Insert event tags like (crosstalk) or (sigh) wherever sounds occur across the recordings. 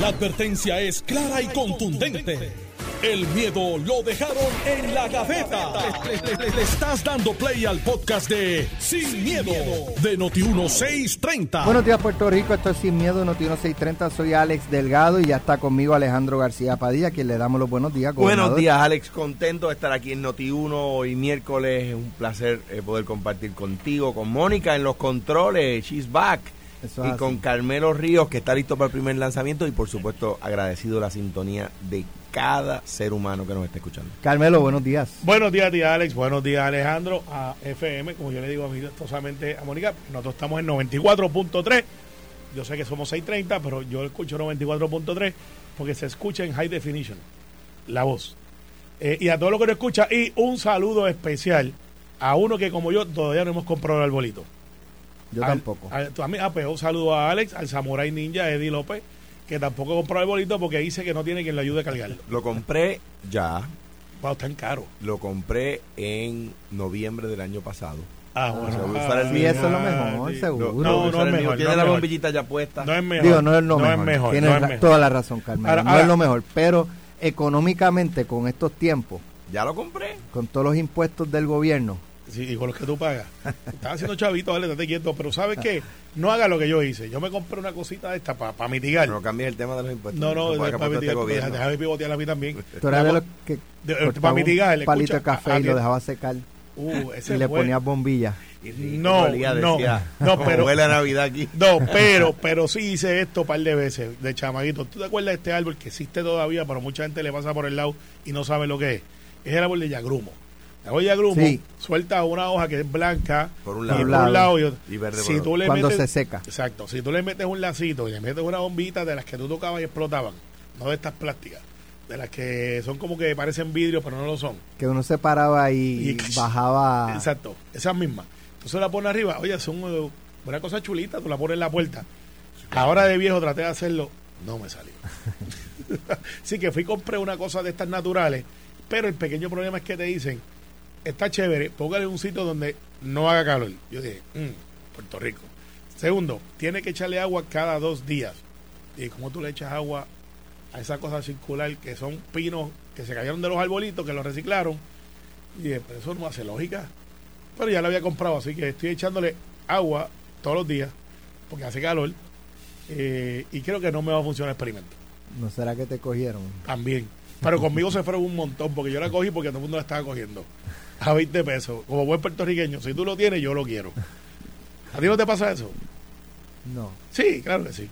La advertencia es clara y contundente. El miedo lo dejaron en la gaveta. Le, le- le estás dando play al podcast de Sin, miedo, de Noti1630. Buenos días Puerto Rico, esto es Sin Miedo, Noti 630, soy Alex Delgado y ya está conmigo Alejandro García Padilla, quien le damos los buenos días. Buenos días, Alex. Contento de estar aquí en Noti1 hoy miércoles. Es un placer eh, poder compartir contigo, con Mónica en los controles. She's back. Eso y así. con Carmelo Ríos, que está listo para el primer lanzamiento. Y por supuesto, agradecido la sintonía de cada ser humano que nos está escuchando. Carmelo, buenos días. Buenos días, tía Alex. Buenos días, Alejandro. A FM, como yo le digo amistosamente a Mónica, nosotros estamos en 94.3. Yo sé que somos 630, pero yo escucho 94.3 porque se escucha en high definition la voz. Eh, y a todos los que nos escuchan, y un saludo especial a uno que, como yo, todavía no hemos comprado el arbolito. Yo Al- tampoco. al- a mí, ah, pues, un saludo a Alex, al Samurai Ninja, Eddie López, que tampoco compró el arbolito porque dice que no tiene quien le ayude a cargarlo. Lo compré ya. Wow, están caro. Lo compré en noviembre del año pasado. Ah, bueno. a usar el Ah, Sí, eso es lo mejor, sí. seguro. No, a no usar es mejor, Tiene no la mejor. bombillita ya puesta. No es mejor. Digo, no es lo no mejor. Es mejor Tienes no es ra- mejor. toda la razón. Ahora- no ahora- es lo mejor, pero económicamente con estos tiempos, Ya lo compré. con todos los impuestos del gobierno, Sí, y con los que tú pagas. Estás haciendo chavito, dale, estate quieto. Pero ¿sabes qué? No haga lo que yo hice. Yo me compré una cosita de esta para mitigar. No cambies el tema de los impuestos. No, no, Eso para este mitigar. gobierno. Déjame pivotear a mí también. tú eras de los que para mitigar, un palito escucha, de café a- y lo a- dejaba secar Uh, ese y le fue- ponías. Y rico, No, no, decía, no, pero- huele a Navidad aquí. No, pero, pero sí hice esto un par de veces de chamaguito. ¿Tú te acuerdas de este árbol que existe todavía, pero mucha gente le pasa por el lado y no sabe lo que es? Es el árbol de yagrumo. De yagrumo Sí. suelta una hoja que es blanca Por un y lado. por Por un lado y otro. Y verde si tú le Cuando metes- se seca. Exacto. Si tú le metes un lacito y le metes una bombita de las que tú tocabas y explotaban, no de estas plásticas, de las que son como que parecen vidrio, pero no lo son. Que uno se paraba y, Y- (laughs) bajaba. Exacto, esas mismas. Entonces la pones arriba, oye, son eh, una cosa chulita, tú la pones en la puerta. Ahora de viejo traté de hacerlo, no me salió. (laughs) Así que fui y compré una cosa de estas naturales, pero el pequeño problema es que te dicen, está chévere, póngale en un sitio donde no haga calor. Yo dije, "Mm, Puerto Rico. Segundo, tiene que echarle agua cada dos días. Y como tú le echas agua a esa cosa circular que son pinos que se cayeron de los arbolitos, que los reciclaron, y dije, pero eso no hace lógica. Pero ya la había comprado, así que estoy echándole agua todos los días, porque hace calor, eh, y creo que no me va a funcionar el experimento. ¿No será que te cogieron? También. Pero conmigo se fueron un montón, porque yo la cogí porque todo el mundo la estaba cogiendo. A 20 pesos. Como buen puertorriqueño, si tú lo tienes, yo lo quiero. ¿A ti no te pasa eso? No. Sí, claro que sí.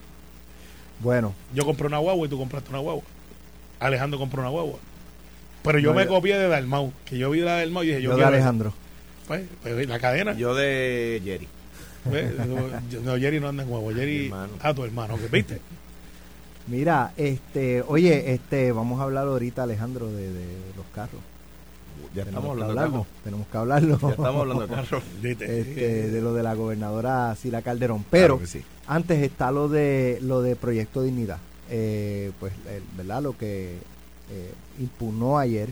Bueno, Yo compré una guagua y tú compraste una guagua. Alejandro compró una guagua. Pero yo No, me yo- copié de Dalmau, que yo vi la Dalmau y dije, yo, yo de quiero esa. Alejandro. Pues, pues, la cadena. Yo de Jerry. Pues, no, Jerry no anda en huevo. Jerry, hermano. ah, tu hermano, que viste. Mira, este, oye, este, vamos a hablar ahorita, Alejandro, de, de los carros. Ya Tenemos estamos hablando hablarlo. Tenemos que hablarlo. Ya estamos hablando (laughs) este, de lo de la gobernadora Sila Calderón. Pero Claro que sí. antes está lo de lo de Proyecto Dignidad. Eh, pues, el- ¿verdad? Lo que eh, impugnó ayer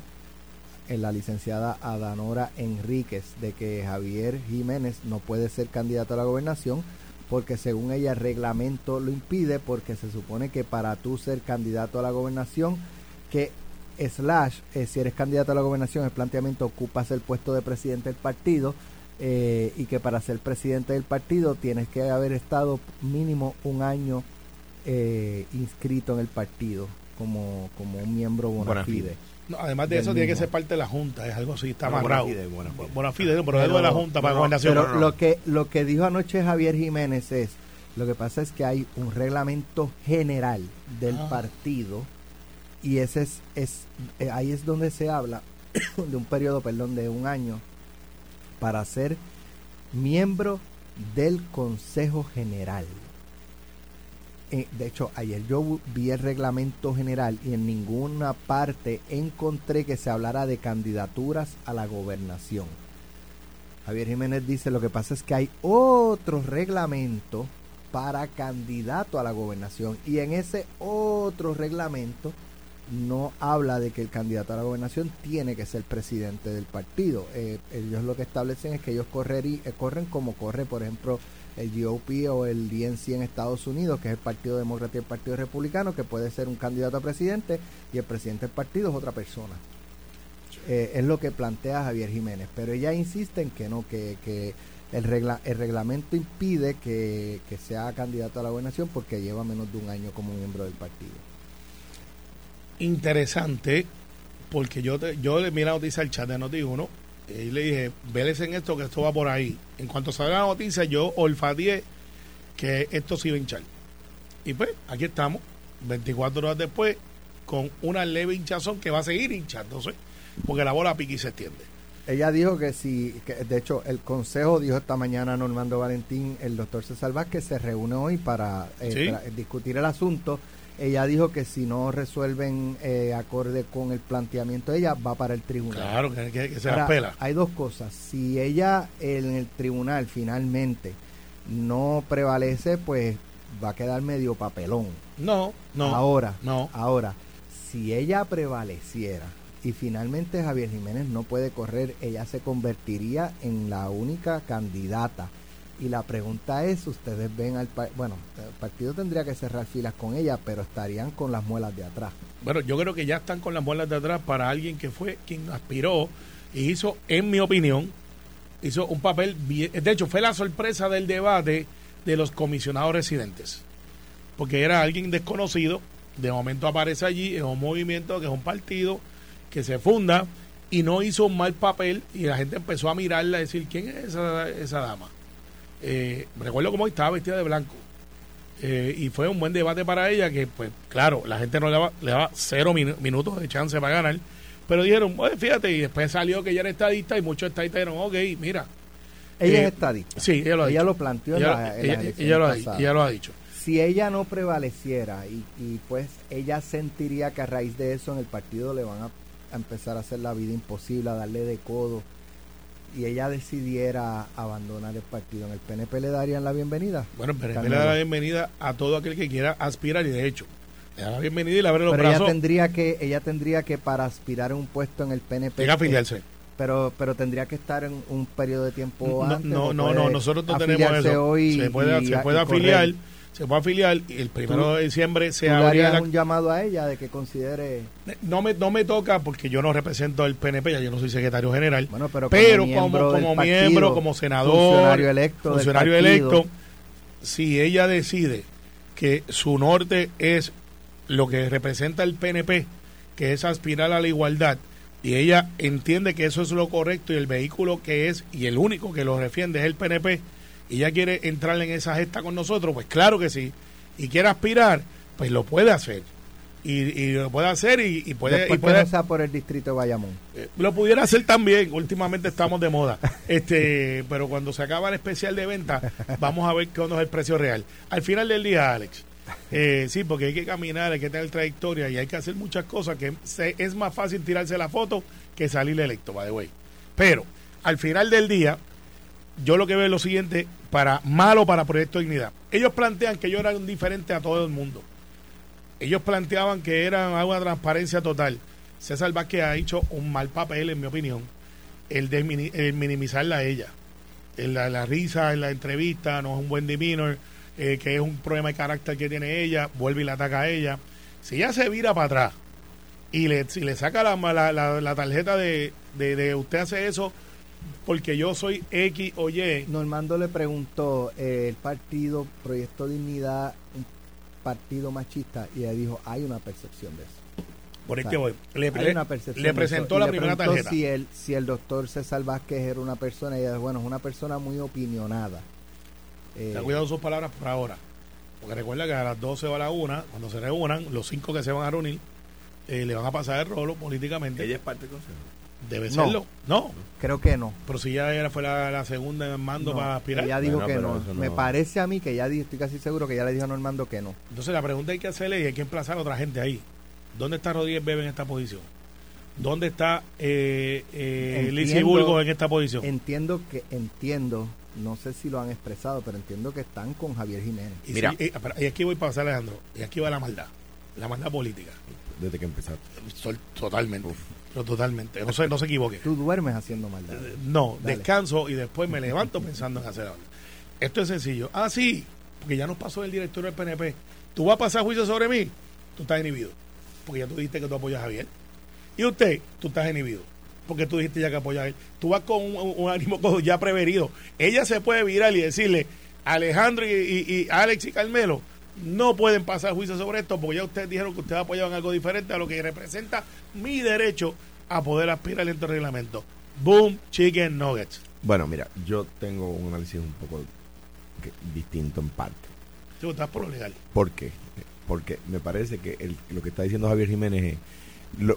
en la licenciada Adanora Enríquez de que Javier Jiménez no puede ser candidato a la gobernación porque según ella el reglamento lo impide porque se supone que para tú ser candidato a la gobernación que slash eh, si eres candidato a la gobernación el planteamiento ocupas el puesto de presidente del partido eh, y que para ser presidente del partido tienes que haber estado mínimo un año eh, inscrito en el partido como, como un miembro bona Bona fide. fide. No, además de eso, tiene que ser parte de la Junta. Es algo así, está Buena amarrado. fide, buena fide. Buena fide, no, pero es algo de la Junta para no, no, gobernación. Pero no, no. lo que lo que dijo anoche Javier Jiménez es lo que pasa es que hay un reglamento general del Ah. partido y ese es, es eh, ahí es donde se habla (coughs) de un periodo perdón de un año para ser miembro del Consejo General. Eh, de hecho, ayer yo vi el reglamento general y en ninguna parte encontré que se hablara de candidaturas a la gobernación. Javier Jiménez dice, lo que pasa es que hay otro reglamento para candidato a la gobernación y en ese otro reglamento no habla de que el candidato a la gobernación tiene que ser presidente del partido. Eh, ellos lo que establecen es que ellos correrí- eh, corren como corre, por ejemplo, el GOP o el DNC en Estados Unidos, que es el Partido Demócrata y el Partido Republicano, que puede ser un candidato a presidente y el presidente del partido es otra persona. Eh, es lo que plantea Javier Jiménez, pero ella insiste en que no, que, que el, regla, el reglamento impide que, que sea candidato a la gobernación porque lleva menos de un año como miembro del partido. Interesante, porque yo te, yo le miré la noticia al chat de Noti1 y le dije, vélese en esto que esto va por ahí. En cuanto salga la noticia, yo olfateé que esto se iba a hinchar. Y pues, aquí estamos, 24 horas después, con una leve hinchazón que va a seguir hinchándose, porque la bola pique y se extiende. Ella dijo que si, que de hecho el consejo dijo esta mañana a Normando Valentín, el doctor César Vázquez se reúne hoy para eh, Sí. tra- discutir el asunto. Ella dijo que si no resuelven eh, acorde con el planteamiento de ella, va para el tribunal. Claro, que, se Ahora, las pela. Hay dos cosas. Si ella en el tribunal finalmente no prevalece, pues va a quedar medio papelón. No, no. ahora, no. ahora, si ella prevaleciera y finalmente Javier Jiménez no puede correr, ella se convertiría en la única candidata. Y la pregunta es, ustedes ven al pa- bueno, el partido tendría que cerrar filas con ella, pero estarían con las muelas de atrás. Bueno, yo creo que ya están con las muelas de atrás para alguien que fue quien aspiró y hizo, en mi opinión, hizo un papel bien. De hecho, fue la sorpresa del debate de los comisionados residentes. Porque era alguien desconocido, de momento aparece allí, es un movimiento que es un partido que se funda y no hizo un mal papel y la gente empezó a mirarla y decir, ¿quién es esa, esa dama? Eh, recuerdo cómo estaba vestida de blanco. Eh, y fue un buen debate para ella que, pues, claro, la gente no le daba, le daba cero minu- minutos de chance para ganar. Pero dijeron, "Oye, fíjate, y después salió que ella era estadista y muchos estadistas dijeron, ok, mira. Ella Eh, es estadista. Sí, ella lo ha Ella dicho. lo planteó en Ella, la- en ella- ella lo ha, pasadas. ella lo ha dicho. si ella no prevaleciera y, y pues ella sentiría que a raíz de eso en el partido le van a, a empezar a hacer la vida imposible, a darle de codo y ella decidiera abandonar el partido en el PNP le darían la bienvenida. Bueno, pero Carmelo. le da la bienvenida a todo aquel que quiera aspirar y de hecho, le da la bienvenida y le abre los Pero ella brazos. tendría que ella tendría que para aspirar a un puesto en el PNP Llega a afiliarse. Pero pero tendría que estar en un periodo de tiempo No, antes. no, no, no, nosotros no tenemos eso. hoy se puede, y- se puede correr. afiliar, se puede afiliar y el primero de diciembre ¿Tú se harías la un llamado a ella de que considere no me, no me toca porque yo no represento al PNP, ya yo no soy secretario general. Bueno, pero, pero como como, miembro, como partido, miembro, como senador, funcionario electo, funcionario electo, si ella decide que su norte es lo que representa el PNP, que es aspirar a la igualdad, y ella entiende que eso es lo correcto y el vehículo que es y el único que lo defiende es el PNP, y ella quiere entrar en esa gesta con nosotros, pues claro que sí, y quiere aspirar, pues lo puede hacer. Y, y lo puede hacer y, y puede, Después puede no por el distrito de Bayamón. eh, lo pudiera hacer también. Últimamente estamos de moda. (laughs) Este, pero cuando se acaba el especial de venta, vamos a ver cuándo es el precio real. Al final del día, Alex. Eh, sí, porque hay que caminar, hay que tener trayectoria y hay que hacer muchas cosas que se- es más fácil tirarse la foto que salir electo, by the way. Pero al final del día, yo lo que veo es lo siguiente, para malo para Proyecto Dignidad. Ellos plantean que ellos eran diferentes a todo el mundo. Ellos planteaban que eran una transparencia total. César Vázquez ha hecho un mal papel, en mi opinión, el de minimizarla a ella. En la, la risa en la entrevista, no es un buen demeanor, eh, que es un problema de carácter que tiene ella, vuelve y la ataca a ella. Si ella se vira para atrás y le, si le saca la, la, la- la tarjeta de, de, de usted hace eso porque yo soy X o Y, Normando le preguntó eh, el partido Proyecto Dignidad, un partido machista, y ella dijo, hay una percepción de eso. por O sea, que voy. Le, le- le presentó la le primera tarjeta. Si el, si el doctor César Vázquez era una persona, ella dijo, bueno, es una persona muy opinionada. Eh, Ten cuidado sus palabras por ahora. Porque recuerda que a las 12 o a la 1, cuando se reúnan, los cinco que se van a reunir, eh, le van a pasar el rolo políticamente. Ella es parte del consejo. Debe No. serlo. No. creo que no. Pero si ya ella fue la, la segunda en mando No, para aspirar. Ella dijo Bueno, que no. Me parece a mí que ya di- estoy casi seguro que ya le dijo a Normando que no. Entonces la pregunta hay que hacerle y hay que emplazar a otra gente ahí. ¿Dónde está Rodríguez Bebe en esta posición? ¿Dónde está eh, eh, Lizzie Burgos en esta posición? Entiendo que, entiendo, no sé si lo han expresado, pero entiendo que están con Javier Jiménez. y, Mira. si- y aquí voy para pasar Alejandro. Y aquí va la maldad. La maldad política. Desde que empezaste. Totalmente. Pero totalmente. No se, no se equivoque. Tú duermes haciendo maldad. Eh, No, Dale. descanso y después me levanto (laughs) pensando en hacer algo. Esto es sencillo. Ah, sí, porque ya nos pasó el director del PNP. ¿Tú vas a pasar juicio sobre mí? Tú estás inhibido. Porque ya tú dijiste que tú apoyas a Javier. Y usted, tú estás inhibido. Porque tú dijiste ya que apoyas a él. Tú vas con un, ánimo ya prevenido. Ella se puede virar y decirle, Alejandro y, y Alex y Carmelo, no pueden pasar juicio sobre esto porque ya ustedes dijeron que ustedes apoyaban algo diferente a lo que representa mi derecho a poder aspirar al reglamento. Boom, chicken nuggets. Bueno, mira, yo tengo un análisis un poco distinto en parte. Tú estás por lo legal. ¿Por qué? Porque me parece que lo que está diciendo Javier Jiménez es,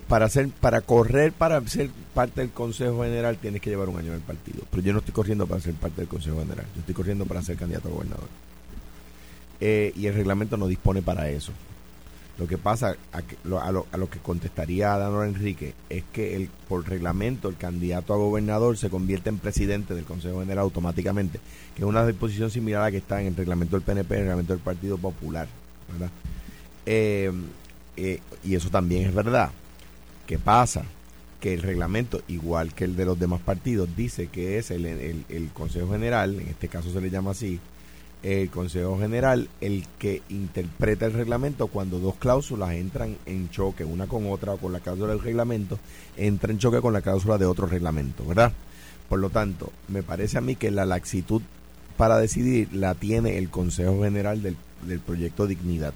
para hacer, para correr, para ser parte del Consejo General tienes que llevar un año en el partido. Pero yo no estoy corriendo para ser parte del Consejo General. Yo estoy corriendo para ser candidato a gobernador. Eh, y el reglamento no dispone para eso. Lo que pasa, a, lo, a, lo, que contestaría Danor Enrique, es que el, por reglamento el candidato a gobernador se convierte en presidente del Consejo General automáticamente, que es una disposición similar a la que está en el reglamento del PNP, en el reglamento del Partido Popular. ¿verdad? Eh, eh, y eso también es verdad. ¿Qué pasa? Que el reglamento, igual que el de los demás partidos, dice que es el, el Consejo General, en este caso se le llama así, el Consejo General el que interpreta el reglamento cuando dos cláusulas entran en choque, una con otra o con la cláusula del reglamento, entra en choque con la cláusula de otro reglamento, ¿verdad? Por lo tanto, me parece a mí que la laxitud para decidir la tiene el Consejo General del, del proyecto Dignidad.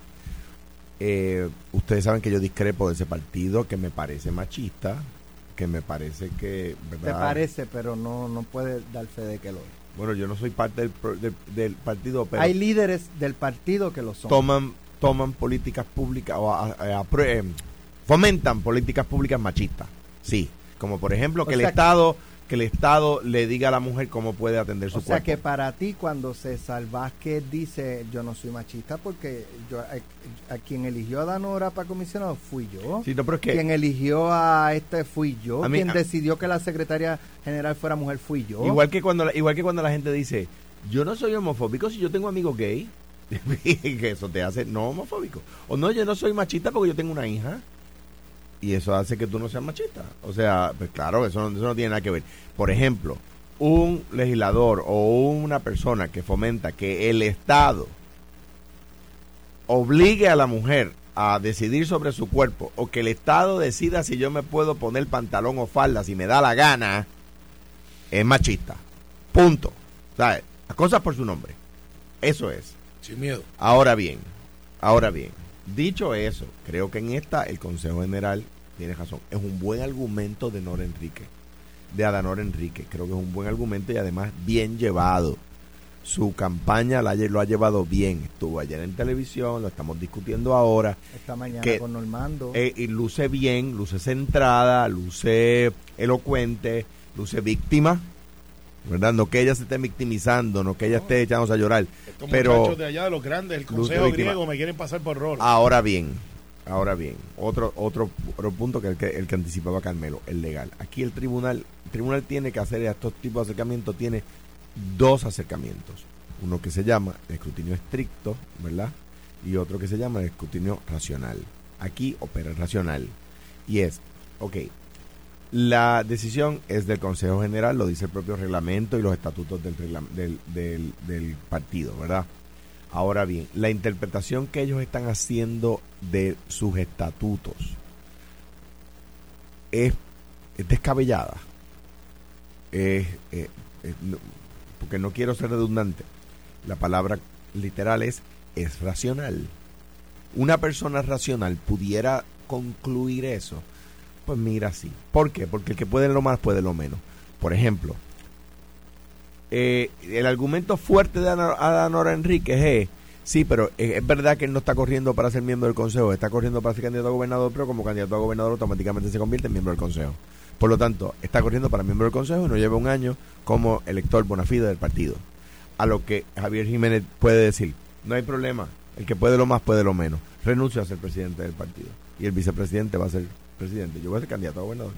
Eh, ustedes saben que yo discrepo de ese partido que me parece machista, que me parece que... ¿verdad? Te parece, pero no, no puede dar fe de que lo es. Bueno, yo no soy parte del, del, partido, pero... Hay líderes del partido que lo son. Toman, toman políticas públicas o eh, fomentan políticas públicas machistas. Sí, como por ejemplo que el Estado que el Estado le diga a la mujer cómo puede atender su cuerpo. O sea que para ti cuando César Vázquez dice yo no soy machista porque yo a, quien eligió a Danora para comisionado fui yo. Sí, no, pero es que, quien eligió a este fui yo. quien decidió que la secretaria general fuera mujer fui yo. Igual que cuando igual que cuando la gente dice yo no soy homofóbico si yo tengo amigos gay. (laughs) que eso te hace no homofóbico. O no, yo no soy machista porque yo tengo una hija y eso hace que tú no seas machista. O sea, pues claro, eso no, eso no tiene nada que ver. Por ejemplo, un legislador o una persona que fomenta que el Estado obligue a la mujer a decidir sobre su cuerpo o que el Estado decida si yo me puedo poner pantalón o falda si me da la gana, es machista. Punto. ¿Sabes? Las cosas por su nombre. Eso es. Sin miedo. Ahora bien, ahora bien Dicho eso, creo que en esta el Consejo General tiene razón. Es un buen argumento de Nora Enrique, de Adanor Enrique. Creo que es un buen argumento y además bien llevado. Su campaña la, lo ha llevado bien. Estuvo ayer en televisión, lo estamos discutiendo ahora. Esta mañana con Normando. Eh, y luce bien, luce centrada, luce elocuente, luce víctima ¿verdad? No que ella se esté victimizando, no que ella esté echándose a llorar. Estos pero de allá de los grandes, el consejo griego me quieren pasar por rol. Ahora bien, ahora bien, otro otro, otro punto que el, que el que anticipaba Carmelo, el legal. Aquí el tribunal, el tribunal tiene que hacer estos tipos de acercamientos, tiene dos acercamientos. Uno que se llama escrutinio estricto, ¿verdad? Y otro que se llama escrutinio racional. Aquí opera el racional. Y es, ok, la decisión es del Consejo General, lo dice el propio reglamento y los estatutos del, del, partido, ¿verdad? Ahora bien, la interpretación que ellos están haciendo de sus estatutos es, descabellada. Es, eh, porque no quiero ser redundante. La palabra literal es, es racional. Una persona racional pudiera concluir eso pues mira, sí. ¿Por qué? Porque el que puede lo más puede lo menos. Por ejemplo, eh, el argumento fuerte de Adanora Enríquez es, sí, pero es, verdad que él no está corriendo para ser miembro del Consejo, está corriendo para ser candidato a gobernador, pero como candidato a gobernador automáticamente se convierte en miembro del Consejo. Por lo tanto, está corriendo para miembro del Consejo y no lleva un año como elector bona fide del partido. A lo que Javier Jiménez puede decir, no hay problema, el que puede lo más puede lo menos. Renuncia a ser presidente del partido y el vicepresidente va a ser presidente, yo voy a ser candidato a gobernador.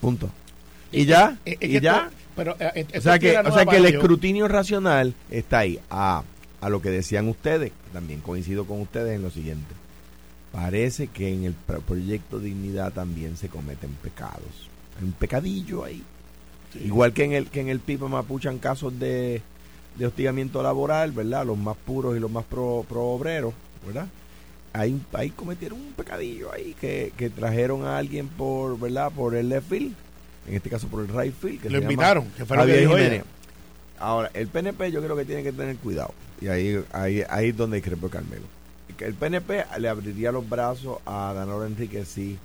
Punto. Y ya, y ya. pero, eh, o sea que, o sea que el escrutinio racional está ahí. A, a lo que decían ustedes, también coincido con ustedes en lo siguiente. Parece que en el proyecto Dignidad también se cometen pecados. Hay un pecadillo ahí. Igual que en el que en el Pipa Mapuchan casos de de hostigamiento laboral, ¿verdad? Los más puros y los más pro, pro obreros, ¿verdad? Ahí, ahí cometieron un pecadillo ahí que, que trajeron a alguien por, ¿verdad? Por el left field, en este caso por el right field. Que Lo invitaron, que fue lo que dijo ella. Ahora, el PNP yo creo que tiene que tener cuidado. Y ahí, ahí, ahí es donde discrepo Carmelo. El PNP le abriría los brazos a Danilo Enrique si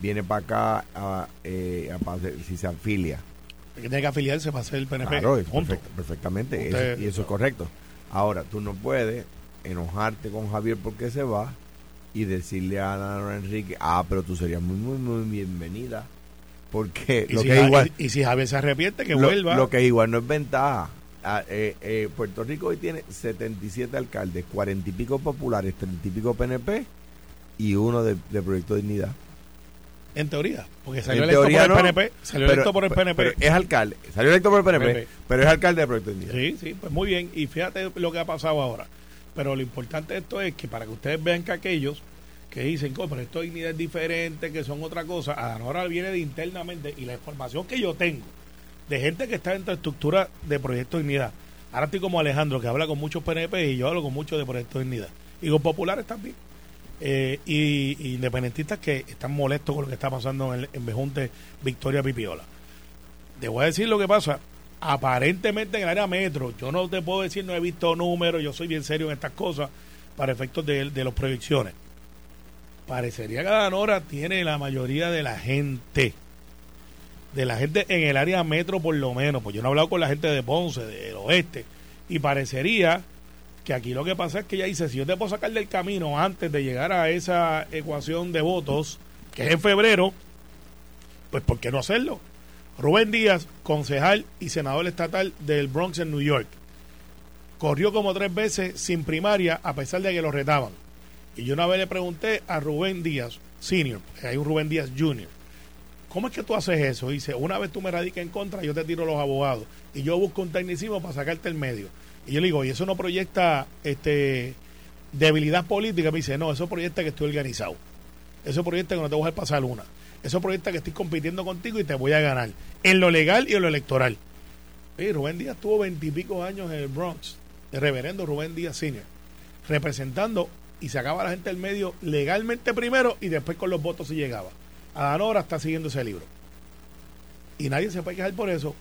viene para acá, a, eh, a pa- si se afilia. Que tiene que afiliarse para ser el PNP. Claro, es punto. perfect- perfectamente. Usted- eso- y eso es correcto. Ahora, tú no puedes enojarte con Javier porque se va y decirle a Danilo Enrique, ah, pero tú serías muy, muy, muy bienvenida. Porque Y, lo si, que es igual, y- y si Javier se arrepiente, que lo, vuelva. lo que igual no es ventaja. Ah, eh, eh, Puerto Rico hoy tiene 77 alcaldes, 40 y pico populares, 30 y pico PNP y uno de, de Proyecto Dignidad. En teoría, porque salió En electo por el no, PNP. Salió pero- electo por el PNP. pero es alcalde. Salió electo por el PNP, PNP. pero es alcalde de Proyecto Dignidad. Sí, sí, pues muy bien. Y fíjate lo que ha pasado ahora. Pero lo importante de esto es que para que ustedes vean que aquellos que dicen, "Oh, pero esto es dignidad diferente, que son otra cosa, ahora viene de internamente y la información que yo tengo de gente que está dentro de estructura de Proyecto Dignidad. Ahora estoy como Alejandro, que habla con muchos PNP y yo hablo con muchos de Proyecto Dignidad. Y con populares también. Eh, y, y independentistas que están molestos con lo que está pasando en, en Bejunte Victoria Pipiola. Te voy a decir lo que pasa. Aparentemente en el área metro, yo no te puedo decir, no he visto números, yo soy bien serio en estas cosas para efectos de, de las proyecciones. Parecería que Danora tiene la mayoría de la gente, de la gente en el área metro por lo menos, pues yo no he hablado con la gente de Ponce, del oeste, y parecería que aquí lo que pasa es que ella dice, si yo te puedo sacar del camino antes de llegar a esa ecuación de votos, que es en febrero, pues ¿por qué no hacerlo? Rubén Díaz, concejal y senador estatal del Bronx en New York, corrió como tres veces sin primaria a pesar de que lo retaban. Y yo una vez le pregunté a Rubén Díaz, senior, hay un Rubén Díaz junior, ¿cómo es que tú haces eso? Dice, una vez tú me radicas en contra, yo te tiro los abogados y yo busco un tecnicismo para sacarte el medio. Y yo le digo, ¿y eso no proyecta este debilidad política? Me dice, no, eso proyecta que estoy organizado. Eso proyecta que no te voy a pasar una. Eso proyecta que estoy compitiendo contigo y te voy a ganar. En lo legal y en lo electoral. Rubén Díaz tuvo veintipico años en el Bronx. El reverendo Rubén Díaz Senior. Representando y sacaba a la gente del medio legalmente primero y después con los votos si llegaba. Adanora está siguiendo ese libro. Y nadie se puede quejar por eso.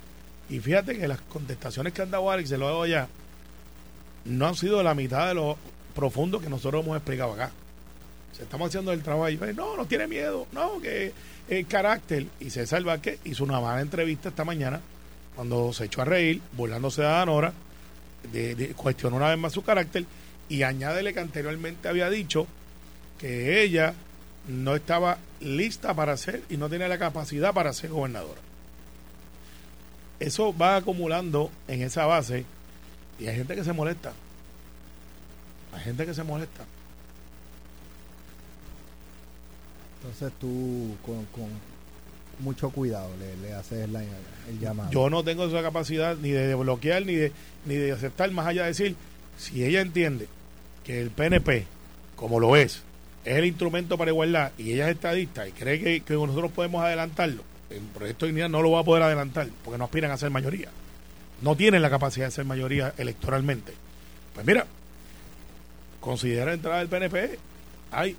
Y fíjate que las contestaciones que han dado Alex, se lo hago allá, no han sido la mitad de lo profundo que nosotros hemos explicado acá. Se estamos haciendo el trabajo y no, no tiene miedo, no, que el carácter. Y César Vázquez hizo una mala entrevista esta mañana cuando se echó a reír, burlándose de Adanora, de, de- cuestionó una vez más su carácter y añádele que anteriormente había dicho que ella no estaba lista para ser y no tenía la capacidad para ser gobernadora. Eso va acumulando en esa base y hay gente que se molesta. Hay gente que se molesta. Entonces tú con, con mucho cuidado le, le haces el llamado. Yo no tengo esa capacidad ni de bloquear ni de, ni de aceptar, más allá de decir, si ella entiende que el PNP, como lo es, es el instrumento para igualdad y ella es estadista y cree que, que nosotros podemos adelantarlo, el proyecto de dignidad no lo va a poder adelantar porque no aspiran a ser mayoría. No tienen la capacidad de ser mayoría electoralmente. Pues mira, considera entrar al PNP. Hay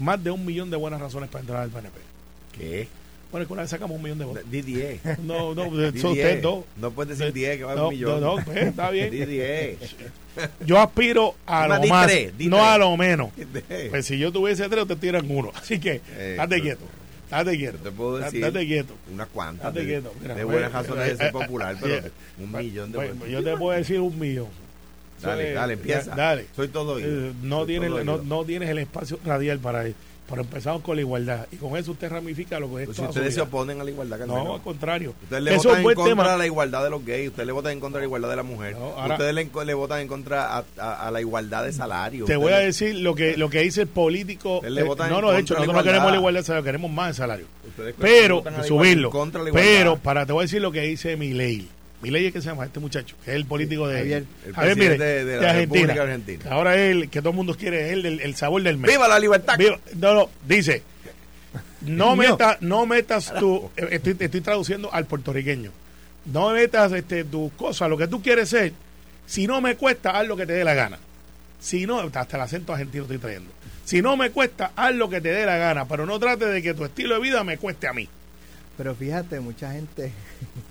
más de un millón de buenas razones para entrar al PNP. ¿Qué? Bueno, es que una vez sacamos un millón de votos. Di 10. (laughs) No, no, son 10. ustedes dos. No puedes decir 10 que va a No, un millón. no, no, pues, está bien. 10. (laughs) Yo aspiro a Más lo di más, tres, di no tres. a lo menos. Pues si yo tuviese tres, te tiran uno. (laughs) Así que, Eh, pero- quieto. Date quieto. Yo te puedo decir Date quieto. unas cuantas Date de, quieto. Mira, de pues, buenas razones de eh, ser eh, popular, eh, pero eh, un pues, millón de pues, votos. Yo te puedo decir un millón. Dale, dale, empieza. Dale. Soy todo oído. Eh, no, Soy tienes, todo no, oído. no tienes el espacio radial para ir. Pero empezamos con la igualdad. Y con eso usted ramifica lo que es Pues si ustedes se oponen a la igualdad. No, al contrario. Ustedes le Eso votan en contra tema. de la igualdad de los gays, ustedes le votan en contra de la igualdad de la mujer, No, ahora- ustedes le, le votan en contra a, a- a la igualdad de salario. Te ustedes voy a decir lo que lo que dice el político. Le eh, votan no, en no, de hecho, nosotros no queremos la igualdad de salario, queremos más de salario. ustedes Pero, subirlo. igualdad. Pero, para, te voy a decir lo que dice Milei. Milei es que se llama este muchacho, que es el político de, Javier. El Javier presidente Milei, de- la Argentina. República Argentina. Que Ahora él, que todo el mundo quiere, es el, el sabor del mes. ¡Viva la libertad! Viva- no, no, dice, no, Dios mío. meta, no metas tu, estoy, estoy traduciendo al puertorriqueño, no metas este, tus cosas, lo que tú quieres ser, Si no me cuesta, haz lo que te dé la gana. Si no, hasta el acento argentino estoy trayendo. Si no me cuesta, haz lo que te dé la gana, pero no trate de que tu estilo de vida me cueste a mí. Pero fíjate, mucha gente.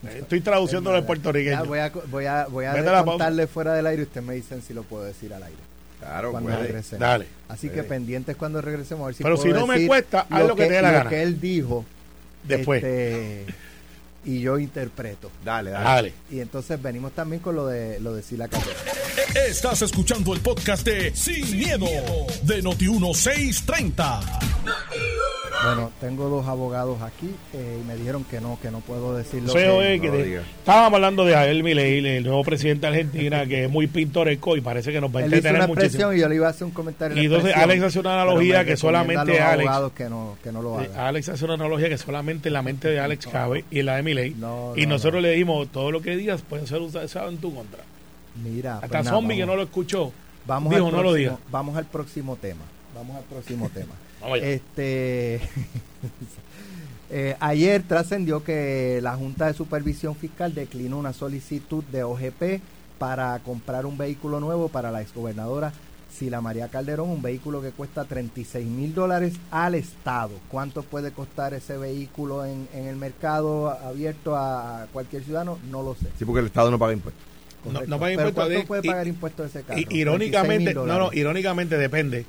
(laughs) Estoy traduciéndolo en puertorriqueño. Ya, voy a, voy a, voy a contarle fuera del aire y ustedes me dicen si lo puedo decir al aire. Claro, cuando puede. regresemos. Dale. Así que Puede. pendientes cuando regresemos. A ver si Pero puedo si no me cuesta, haz lo que te dé la lo gana. que él dijo. Después. este, y yo interpreto. Dale, dale. Dale. Y entonces venimos también con lo de lo de Sila Caldera. Estás escuchando el podcast de Sin, miedo, de Noti1630. Bueno, tengo dos abogados aquí eh, y me dijeron que no, que no puedo decir lo Feo que... es que no de- estábamos hablando de Javier Milei, el nuevo presidente de Argentina, que es muy pintoresco y parece que nos va a entretener una muchísimo. y yo le iba a hacer un comentario. en Y entonces Alex hace una analogía que solamente Alex- que no, que no lo Eh, hagan. Alex hace una analogía que solamente en la mente de Alex cabe y la de Milei. Y no, nosotros no. le dijimos, todo lo que digas puede ser usado en tu contra. Mira, Hasta pues nada, Zombie que no lo escuchó, Vamos dijo, al no lo diga. Vamos al próximo tema. Vamos al próximo (laughs) tema. Vamos allá. Este (laughs) eh, ayer trascendió que la Junta de Supervisión Fiscal declinó una solicitud de OGP para comprar un vehículo nuevo para la exgobernadora Sila María Calderón, un vehículo que cuesta 36 mil dólares al Estado. ¿Cuánto puede costar ese vehículo en, en el mercado abierto a cualquier ciudadano? No lo sé. Sí, porque el Estado no paga impuestos. No- no paga Pero impuestos ¿Cuánto de- puede y- pagar impuestos de ese carro? Irónicamente, 36.000 no, no, irónicamente depende.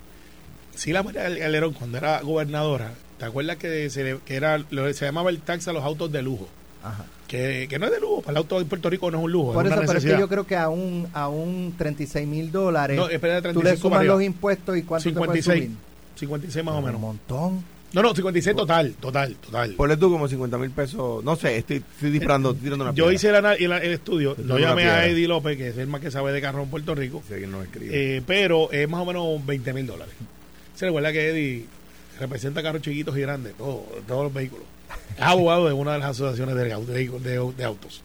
Si la María Calderón, cuando era gobernadora, ¿te acuerdas que, se, le- que era lo se llamaba el tax a los autos de lujo? Ajá. Que, que no es de lujo, para el auto en Puerto Rico no es un lujo, Por es eso, una pero es que yo creo que a un, a un 36 mil dólares, No, espera, de tú le 35 sumas los impuestos y cuánto te 56, puede subir. 56 más o Un menos. montón. No, no, 56 total, total, total. Ponle tú como 50 mil pesos. No sé, estoy, estoy disparando, estoy tirando una Yo piedra. hice el, el, el estudio, Te no una llamé a. Eddie López, que es el más que sabe de carro en Puerto Rico, nos escribe. eh, pero es más o menos 20 mil dólares. Se recuerda que Eddie representa carros chiquitos y grandes, todo- todos los vehículos. Es abogado de una de las asociaciones de, de- de- de autos.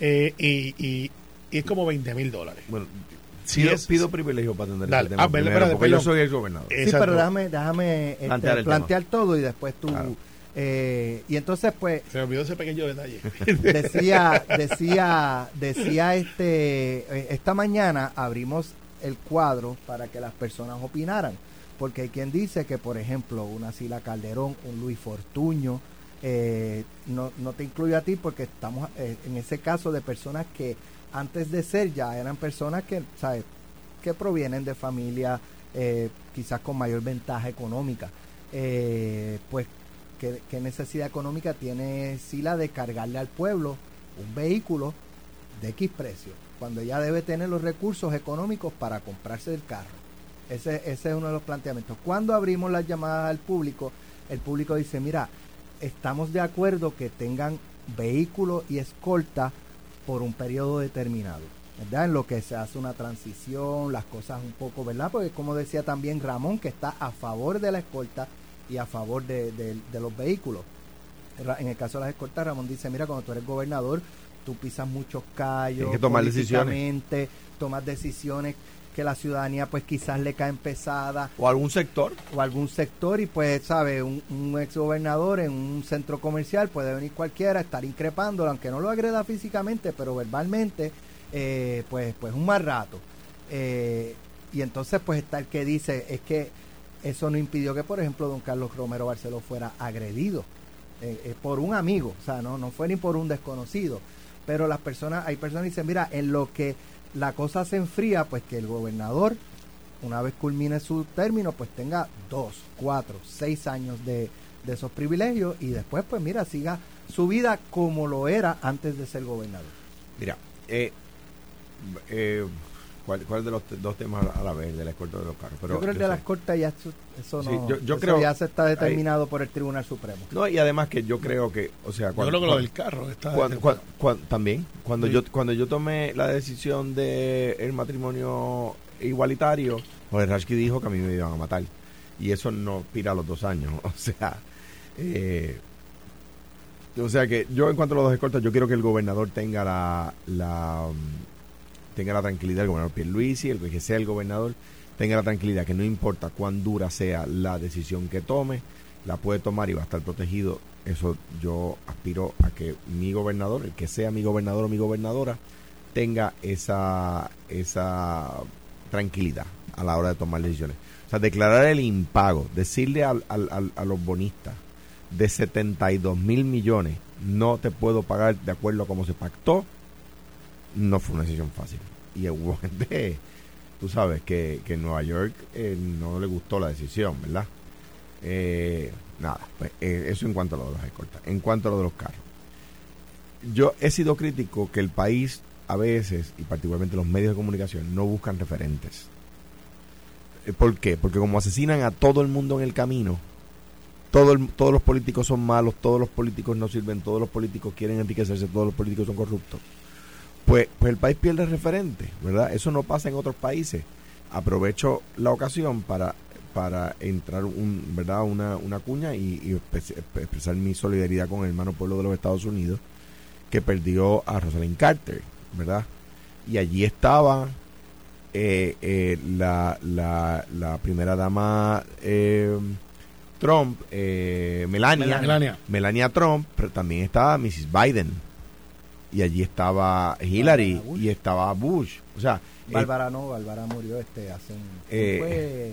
Eh, y, y- y es como 20 mil dólares. bueno, Si pido, es- pido privilegio para atender Dale. este tema Ah, pero, primero, espérate, porque yo soy el gobernador. Sí, Exacto. pero déjame, déjame este, Plantear plantear, el todo y después tú... Claro. eh, y entonces, pues, Se me olvidó ese pequeño detalle. (laughs) decía, decía, decía este, eh, esta mañana abrimos el cuadro para que las personas opinaran, porque hay quien dice que, por ejemplo, una Sila Calderón, un Luis Fortuño, eh, no, no te incluye a ti porque estamos eh, en ese caso de personas que antes de ser ya eran personas que, ¿sabes? que provienen de familias eh, quizás con mayor ventaja económica. Pues, ¿qué, qué necesidad económica tiene Sila de cargarle al pueblo un vehículo de X precio? Cuando ella debe tener los recursos económicos para comprarse el carro. Ese, ese es uno de los planteamientos. Cuando abrimos las llamadas al público, el público dice, mira, estamos de acuerdo que tengan vehículo y escolta por un periodo determinado, ¿verdad? En lo que se hace una transición, las cosas un poco, ¿verdad? Porque como decía también Ramón, que está a favor de la escolta y a favor de, de- de los vehículos. En el caso de las escoltas, Ramón dice, mira, cuando tú eres gobernador, tú pisas muchos callos, Tienes que tomar decisiones. tomas decisiones que la ciudadanía pues quizás le caen pesadas O algún sector. o algún sector y pues sabe un, un ex gobernador en un centro comercial puede venir cualquiera estar increpándolo aunque no lo agreda físicamente pero verbalmente eh, pues pues un mal rato. Eh, y entonces pues está el que dice es que eso no impidió que por ejemplo don Carlos Romero Barceló fuera agredido. Eh, eh, por un amigo o sea no no fue ni por un desconocido. Pero las personas hay personas que dicen mira en lo que la cosa se enfría pues que el gobernador una vez culmine su término, pues tenga dos, cuatro, seis años de, de esos privilegios y después, pues mira, siga su vida como lo era antes de ser gobernador. Mira, eh, eh, ¿cuál, cuál de los dos temas a la vez? De la escolta de los carros. Pero yo creo que el de sé. las cortas ya eso, Sí, no, yo- yo eso creo- ya se está determinado por el Tribunal Supremo. No, y además que yo creo que, o sea, Yo cuando, creo que lo cuando- del carro está... cuando- cuando- cuando- también, cuando Sí. yo cuando yo tomé la decisión de el matrimonio igualitario, pues Rashki dijo que a mí me iban a matar. Y eso no pira a los dos años. (laughs) O sea, eh, o sea que yo en cuanto a los dos escoltas, yo quiero que el gobernador tenga la, la mm, tenga la tranquilidad, el gobernador Pierluisi, el que sea el gobernador, tenga la tranquilidad que no importa cuán dura sea la decisión que tome, la puede tomar y va a estar protegido. Eso yo aspiro a que mi gobernador, el que sea mi gobernador o mi gobernadora, tenga esa, esa tranquilidad a la hora de tomar decisiones. O sea, declarar el impago, decirle al, al, al- a los bonistas de 72 mil millones, no te puedo pagar de acuerdo a cómo se pactó, no fue una decisión fácil. Y hubo gente, (laughs) tú sabes, que, que en Nueva York eh, no le gustó la decisión, ¿verdad? Eh, nada, pues, eh, eso en cuanto a lo de las escoltas. En cuanto a lo de los carros. Yo he sido crítico que el país a veces, y particularmente los medios de comunicación, no buscan referentes. Eh, ¿Por qué? Porque como asesinan a todo el mundo en el camino, todo el- todos los políticos son malos, todos los políticos no sirven, todos los políticos quieren enriquecerse, todos los políticos son corruptos. Pues, pues el país pierde referente, ¿verdad? Eso no pasa en otros países. Aprovecho la ocasión para para entrar un, ¿verdad? Una, una cuña y, y expresa- expresar mi solidaridad con el hermano pueblo de los Estados Unidos que perdió a Rosalind Carter, ¿verdad? Y allí estaba eh, eh, la, la, la primera dama eh, Trump, eh, Melania, Melania. Melania Trump, pero también estaba Mrs. Biden. Y allí estaba Hillary y estaba Bush. O sea, eh, Bárbara no, Bárbara murió este hace un... Eh, fue,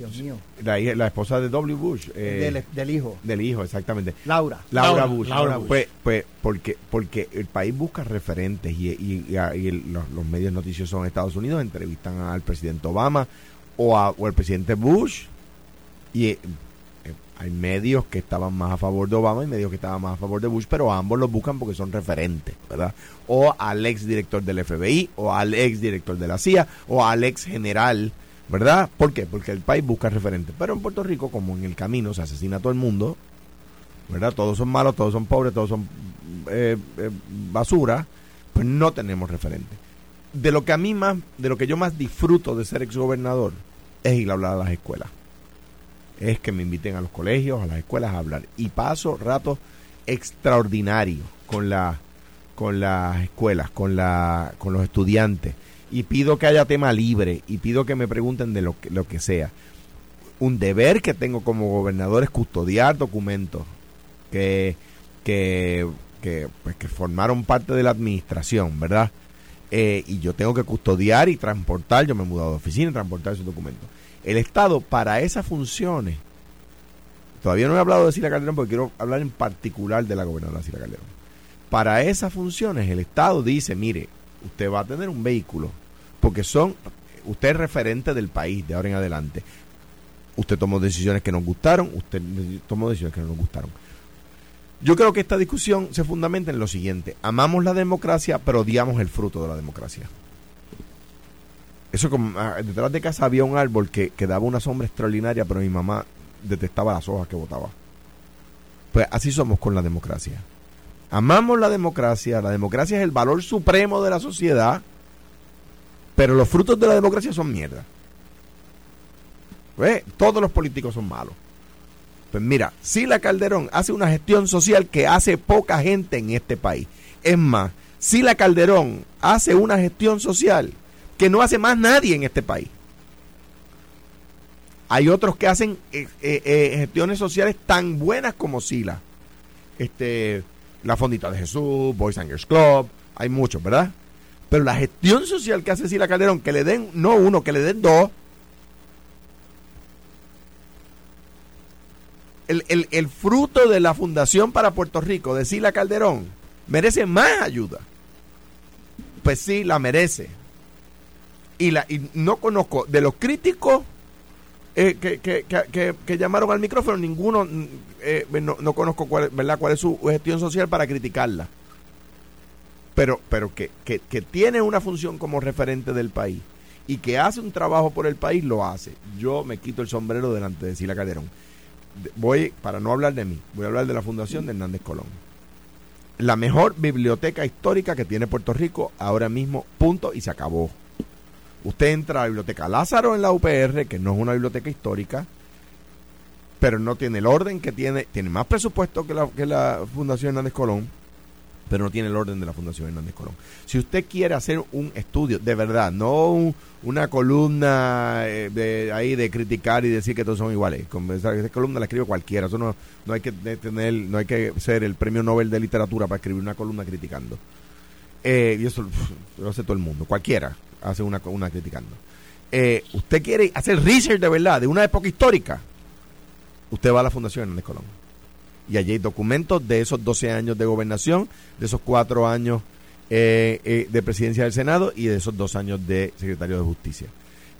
Dios mío, la, hija- la esposa de W. Bush. eh, del, del hijo, del hijo, exactamente. Laura. Laura, Laura, Bush. Laura Bush. Pues, pues porque, porque el país busca referentes y, y- y a- y el- los, los medios noticiosos en Estados Unidos entrevistan al presidente Obama o, a- o al presidente Bush y eh, eh, hay medios que estaban más a favor de Obama y medios que estaban más a favor de Bush, pero ambos los buscan porque son referentes, ¿verdad? O al ex director del FBI, o al ex director de la CIA, o al ex general, ¿verdad? ¿Por qué? Porque el país busca referentes. Pero en Puerto Rico, como en el camino se asesina a todo el mundo, ¿verdad? Todos son malos, todos son pobres, todos son eh, eh, basura, pues no tenemos referentes. De lo que a mí más, de lo que yo más disfruto de ser exgobernador es ir a hablar a las escuelas. Es que me inviten a los colegios, a las escuelas a hablar. Y paso ratos extraordinarios con la con las escuelas, con la con los estudiantes y pido que haya tema libre y pido que me pregunten de lo que, lo que sea. Un deber que tengo como gobernador es custodiar documentos que, que, que, pues, que formaron parte de la administración, ¿verdad? Eh, y yo tengo que custodiar y transportar, yo me he mudado de oficina y transportar esos documentos. El Estado, para esas funciones, todavía no he hablado de Sila Calderón porque quiero hablar en particular de la gobernadora Sila Calderón. Para esas funciones, el Estado dice, mire, usted va a tener un vehículo, porque son, usted es referente del país de ahora en adelante. Usted tomó decisiones que nos gustaron, usted tomó decisiones que no nos gustaron. Yo creo que esta discusión se fundamenta en lo siguiente. Amamos la democracia, pero odiamos el fruto de la democracia. Eso como, ah, detrás de casa había un árbol que, que daba una sombra extraordinaria, pero mi mamá detestaba las hojas que botaba. Pues así somos con la democracia. Amamos la democracia, la democracia es el valor supremo de la sociedad, pero los frutos de la democracia son mierda. ¿Ve? Todos los políticos son malos. Pues mira, Sila Calderón hace una gestión social que hace poca gente en este país. Es más, Sila Calderón hace una gestión social que no hace más nadie en este país. Hay otros que hacen eh, eh, eh, gestiones sociales tan buenas como Sila. Este, la Fondita de Jesús, Boys and Girls Club, hay muchos, ¿verdad? Pero la gestión social que hace Sila Calderón, que le den, no uno, que le den dos, el, el, el fruto de la Fundación para Puerto Rico de Sila Calderón merece más ayuda. Pues sí, la merece. Y, la, y no conozco de los críticos eh, que, que, que, que- llamaron al micrófono, ninguno, eh, no, no conozco cuál, ¿verdad? cuál es su gestión social para criticarla. Pero, pero que, que, tiene una función como referente del país y que hace un trabajo por el país, lo hace. Yo me quito el sombrero delante de Sila Calderón. De- Voy, para no hablar de mí, voy a hablar de la Fundación de Hernández Colón. La mejor biblioteca histórica que tiene Puerto Rico ahora mismo, punto, y se acabó. Usted entra a la biblioteca Lázaro en la UPR, que no es una biblioteca histórica, pero no tiene el orden que tiene, tiene más presupuesto que la, que la Fundación Hernández Colón, pero no tiene el orden de la Fundación Hernández Colón. Si usted quiere hacer un estudio, de verdad, no un- una columna eh, de ahí de criticar y decir que todos son iguales, con esa, esa columna la escribe cualquiera, eso no, no hay que tener, no hay que ser el premio Nobel de literatura para escribir una columna criticando. eh, y eso lo hace todo el mundo, cualquiera hace una, una criticando. Eh, usted quiere hacer research de verdad, de una época histórica, usted va a la Fundación Hernández Colón. Y allí hay documentos de esos 12 años de gobernación, de esos 4 años eh, eh, de presidencia del Senado y de esos 2 años de secretario de Justicia.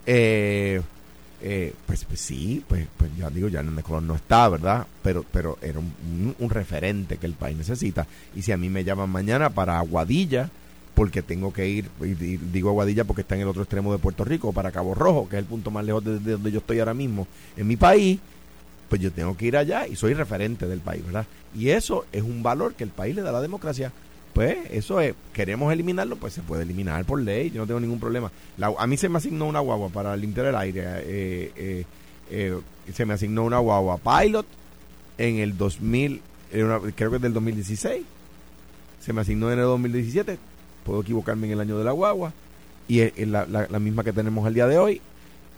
Eh, eh, pues, pues sí, pues, pues ya digo, ya Hernández Colón no está, ¿verdad? Pero, pero era un, un- referente que el país necesita. Y si a mí me llaman mañana para Aguadilla, porque tengo que ir, y digo Aguadilla porque está en el otro extremo de Puerto Rico, para Cabo Rojo, que es el punto más lejos de, de donde yo estoy ahora mismo en mi país, pues yo tengo que ir allá y soy referente del país, ¿verdad? Y eso es un valor que el país le da a la democracia. Pues eso es, queremos eliminarlo, pues se puede eliminar por ley, yo no tengo ningún problema. A mí se me asignó una guagua para limpiar el aire, eh, eh, eh, se me asignó una guagua pilot en el 2000, en una- creo que es del 2016, se me asignó en el 2017, puedo equivocarme en el año de la guagua, y es, la, la- la misma que tenemos al día de hoy.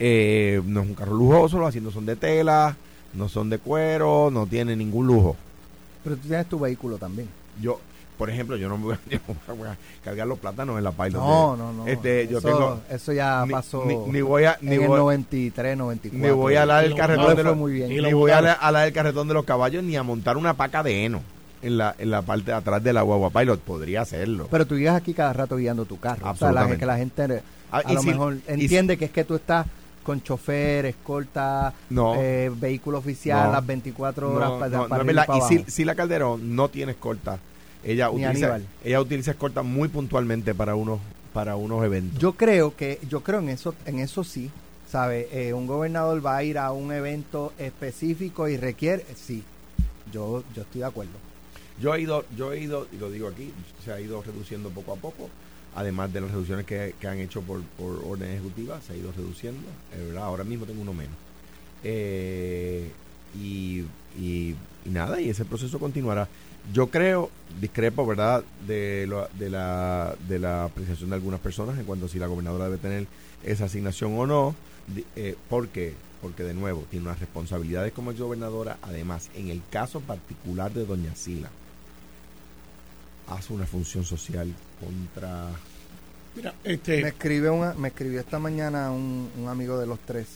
Eh, no es un carro lujoso, los asientos son de tela, no son de cuero, no tiene ningún lujo. Pero tú tienes tu vehículo también. Yo, por ejemplo, yo no me voy a, yo no voy a cargar los plátanos en la pilot. No, no, no. Este, yo eso, tengo, eso ya ni, pasó ni, ni voy a, ni en el voy, 93, 94. ni voy a hablar del Lo- carretón de los, muy bien. Y ni voy a hablar del carretón de los caballos, ni a montar una paca de heno en la, en la parte de atrás de la guagua pilot. Podría hacerlo. Pero tú llegas aquí cada rato guiando tu carro. O sea, la, Absolutamente. que la gente Ah, a lo si- mejor si- entiende que es que tú estás con chofer, escolta, No. eh, vehículo oficial No. las 24 horas No, para, para para Y si, si la Calderón no tiene escolta, ella Ni utiliza, Aníbal. ella utiliza escolta muy puntualmente para unos, para unos eventos. Yo creo que, yo creo en eso, en eso sí, ¿sabe? Eh, un gobernador va a ir a un evento específico y requiere, sí, yo, yo estoy de acuerdo. Yo he ido, yo he ido, y lo digo aquí, se ha ido reduciendo poco a poco, además de las reducciones que, que han hecho por, por orden ejecutiva, se ha ido reduciendo, es verdad, ahora mismo tengo uno menos. Eh, y, y, nada, y ese proceso continuará. Yo creo, discrepo, ¿verdad?, de, lo- de, la, de la apreciación de algunas personas en cuanto a si la gobernadora debe tener esa asignación o no. Eh, ¿Por qué? Porque, de nuevo, tiene unas responsabilidades como exgobernadora. Además, en el caso particular de Doña Sila, hace una función social contra... Mira, Me este, escribe una, me escribió esta mañana un, un amigo de los tres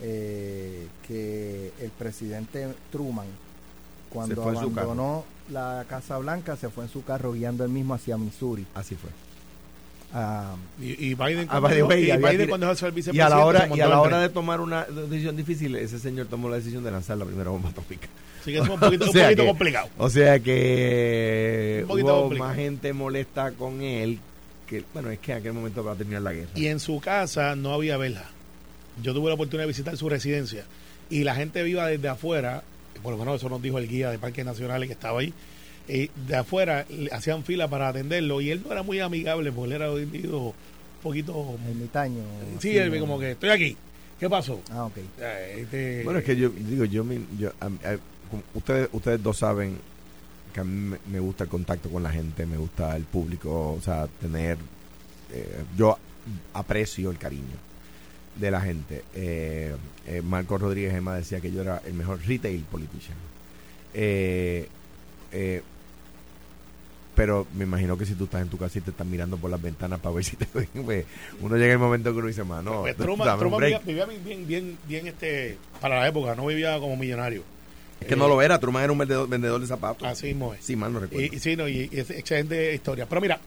eh, que el presidente Truman cuando abandonó la Casa Blanca se fue en su carro guiando él mismo hacia Missouri. Así fue. Ah, y, y Biden, Ah, cuando, y había Biden tira- cuando dejó de ser Y vicepresidente, a la hora, y a la el hora de tomar una decisión difícil, ese señor tomó la decisión de lanzar la primera bomba atómica. Así que es un poquito, (laughs) O un sea poquito que- complicado. O sea que Un poquito hubo complicado. más gente molesta con él que, bueno, es que en aquel momento va a terminar la guerra. Y en su casa no había vela. Yo tuve la oportunidad de visitar su residencia y la gente viva desde afuera, por lo menos eso nos dijo el guía de Parques Nacionales que estaba ahí, eh, de afuera le hacían fila para atenderlo y él no era muy amigable porque él era un individuo un poquito... ermitaño. Sí, él como que estoy aquí. ¿Qué pasó? Ah, ok. Eh, este- Bueno, es que yo digo, yo, yo a- a- ustedes, ustedes dos saben que a mí me, gusta el contacto con la gente, me gusta el público, o sea, tener, eh, yo aprecio el cariño de la gente. Eh, eh, Marco Rodríguez Emma decía que yo era el mejor retail politician. Eh, eh, pero me imagino que si tú estás en tu casa y te están mirando por las ventanas para ver si te (laughs) ven, pues uno llega el momento que uno dice, mano, Pues (laughs) Truman, dame un Truman break". vivía, vivía bien, bien, bien, este, para la época, no vivía como millonario. Es que no lo era, Truman era un vendedor, vendedor de zapatos. Así mismo es. Sí, mal no recuerdo. Y, y sí, no, y, y es excelente historia. Pero mira,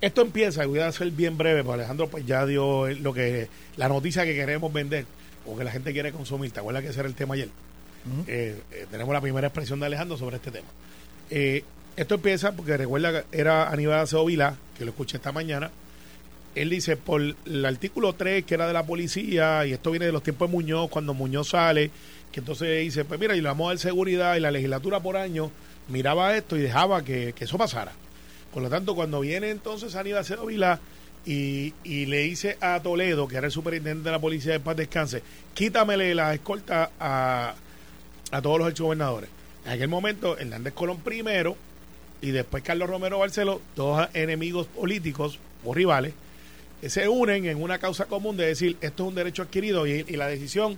esto empieza, y voy a ser bien breve, porque Alejandro pues ya dio lo que la noticia que queremos vender, o que la gente quiere consumir. ¿Te acuerdas que ese era el tema ayer? Eh, eh, tenemos la primera expresión de Alejandro sobre este tema. Eh, esto empieza porque recuerda que era Aníbal Acevedo Vilá, que lo escuché esta mañana. Él dice, por el artículo 3, que era de la policía, y esto viene de los tiempos de Muñoz, cuando Muñoz sale, que entonces dice, pues mira, y le vamos a dar seguridad, y la legislatura por año miraba esto y dejaba que, que eso pasara. Por lo tanto, cuando viene entonces Aníbal Acevedo Vilá y, y le dice a Toledo, que era el superintendente de la policía de Paz Descanse, quítamele la escolta a, a todos los exgobernadores. En aquel momento, Hernández Colón primero y después Carlos Romero Barceló, dos enemigos políticos o rivales, se unen en una causa común de decir esto es un derecho adquirido y, la decisión,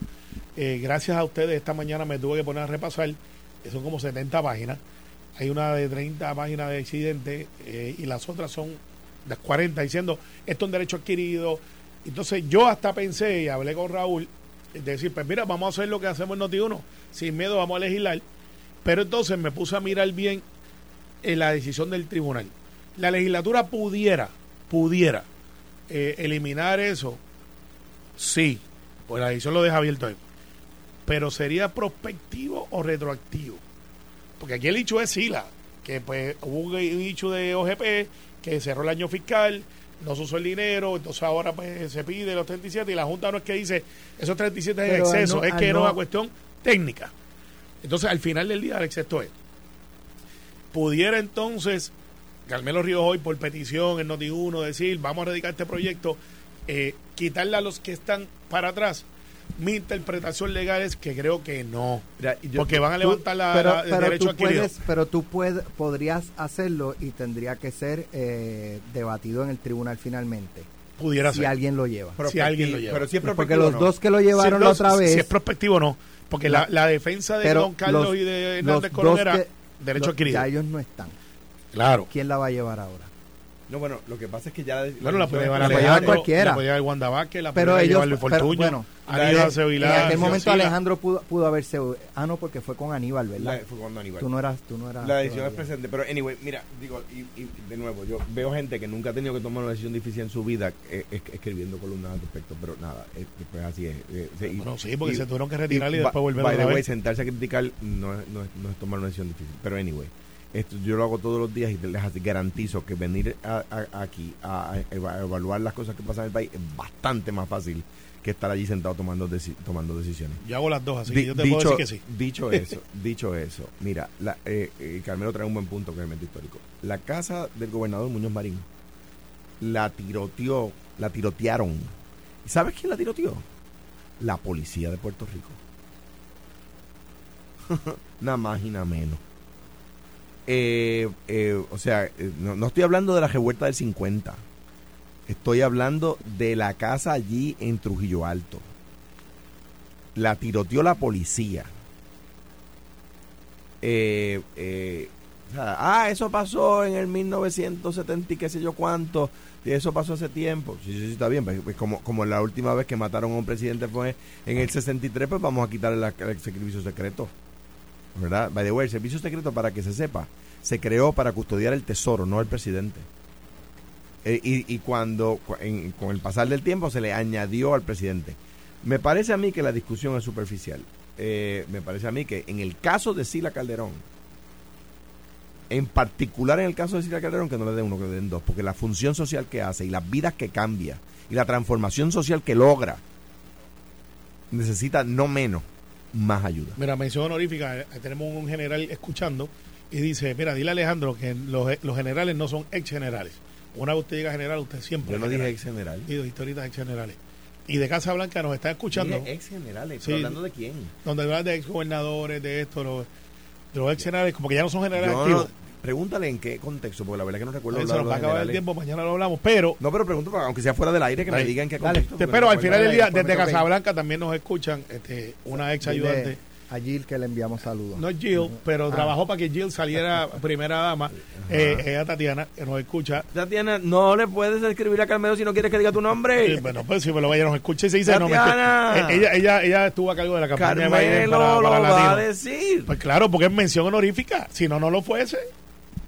eh, gracias a ustedes, esta mañana me tuve que poner a repasar, que son como 70 páginas. Hay una de 30 páginas de accidente eh, y las otras son las 40 diciendo esto es un derecho adquirido. Entonces yo hasta pensé y hablé con Raúl de decir, pues mira, vamos a hacer lo que hacemos en Noti1, sin miedo vamos a legislar. Pero entonces me puse a mirar bien en eh, la decisión del tribunal. La legislatura pudiera, pudiera eh, eliminar eso, sí, pues la decisión lo deja abierto ahí. Pero sería prospectivo o retroactivo. Porque aquí el hecho es SILA, que pues hubo un hecho de OGP que cerró el año fiscal, no se usó el dinero, entonces ahora pues se pide los 37 y la Junta no es que dice esos 37 es exceso, es que era una cuestión técnica. Entonces al final del día el exceso es. Pudiera entonces Carmelo Ríos hoy por petición en Noti1 decir vamos a dedicar este proyecto, eh, quitarle a los que están para atrás mi interpretación legal es que creo que no. porque van a levantar la, pero, pero derecho tú puedes, Pero tú puedes, podrías hacerlo y tendría que ser eh, debatido en el tribunal finalmente. Pudiera si alguien lo lleva. si alguien lo lleva. Pero si porque los dos que lo llevaron la otra vez. Si es prospectivo, no. Porque la, la defensa de Don Carlos y de Hernández Colón era derecho adquirido. Ya ellos no están. Claro. ¿Quién la va a llevar ahora? No, bueno, lo que pasa es que ya... Claro, la puede llevar, la puede llevar cualquiera. La puede llevar Wanda Vázquez, la pero puede ellos, llevar pero, bueno, en aquel momento Alejandro pudo, pudo haberse... Ah, no, porque fue con Aníbal, ¿verdad? La, fue con Aníbal. Tú no eras... Tú no eras la decisión es presente. Pero, anyway, mira, digo, y, y, de nuevo, yo veo gente que nunca ha tenido que tomar una decisión difícil en su vida eh, escribiendo columnas al respecto, pero nada, eh, pues así es. Eh, bueno, sí, porque se tuvieron que retirar y, después volver a. By sentarse a criticar no es, no, es, no es tomar una decisión difícil. Pero, anyway esto yo lo hago todos los días y les garantizo que venir aquí a, evaluar las cosas que pasan en el país es bastante más fácil que estar allí sentado tomando tomando decisiones. Yo hago las dos, así que yo te dicho, puedo decir que sí. Dicho eso, (laughs) dicho eso, mira, la, eh, eh, Carmelo trae un buen punto que es el histórico. La casa del gobernador Muñoz Marín la tiroteó, la tirotearon. ¿Y sabes quién la tiroteó? La policía de Puerto Rico. (laughs) nada más y nada menos. Eh, eh, o sea, eh, no, estoy hablando de la revuelta del 50. Estoy hablando de la casa allí en Trujillo Alto. La tiroteó la policía. ah, eso pasó en el 1970 y qué sé yo cuánto. Eso pasó hace tiempo. Sí, sí, sí está bien. Pues, pues, como, como la última vez que mataron a un presidente fue en el 63, pues vamos a quitarle el servicio secreto. ¿Verdad? By the way, el servicio secreto, para que se sepa, se creó para custodiar el tesoro, no el presidente. Eh, y, cuando, con el pasar del tiempo, se le añadió al presidente. Me parece a mí que la discusión es superficial. Eh, me parece a mí que en el caso de Sila Calderón, en particular en el caso de Sila Calderón, que no le den uno, que le den dos, porque la función social que hace y las vidas que cambia y la transformación social que logra necesita no menos más ayuda. Mira, mención honorífica, eh, tenemos un general escuchando y dice, mira, dile a Alejandro que los, los generales no son ex generales. Una vez usted diga general, usted siempre... Yo no dije ex general. Y historitas ex generales. Y de Casa Blanca nos está escuchando. ex generales, hablando de quién? Donde hablan de ex gobernadores, de esto, los, de los ex generales, como que ya no son generales activos. Pregúntale en qué contexto, porque la verdad es que no recuerdo. se nos va a acabar el tiempo, mañana lo hablamos, pero... No, pero pregunto, aunque sea fuera del aire, que me digan en qué contexto. pero al final del día, desde Casablanca también nos escuchan este, una ex ayudante a Jill que le enviamos saludos. No Jill, pero ah. trabajó para que Jill saliera (laughs) primera dama. Eh, ella Tatiana, que nos escucha. Tatiana, no le puedes escribir a Carmelo si no quieres que diga tu nombre. bueno, pues si me lo vaya, nos escucha y se dice Tatiana. no. Eh, ella, ella, ella estuvo a cargo de la campaña Carmelo para, para lo va a decir. Pues claro, porque es mención honorífica. Si no, no lo fuese.